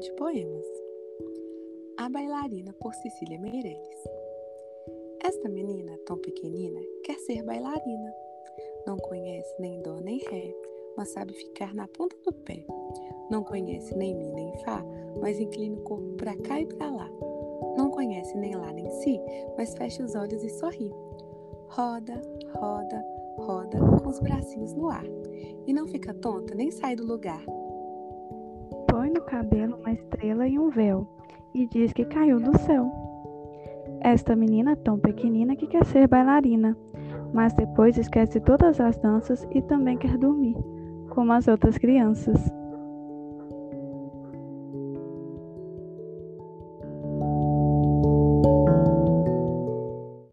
de poemas. A bailarina por Cecília Meirelles. Esta menina tão pequenina quer ser bailarina. Não conhece nem dó nem ré, mas sabe ficar na ponta do pé. Não conhece nem mi nem fá, mas inclina o corpo para cá e para lá. Não conhece nem lá nem si, mas fecha os olhos e sorri. Roda, roda, roda com os bracinhos no ar. E não fica tonta nem sai do lugar. No cabelo uma estrela e um véu e diz que caiu do céu. Esta menina tão pequenina que quer ser bailarina, mas depois esquece todas as danças e também quer dormir, como as outras crianças.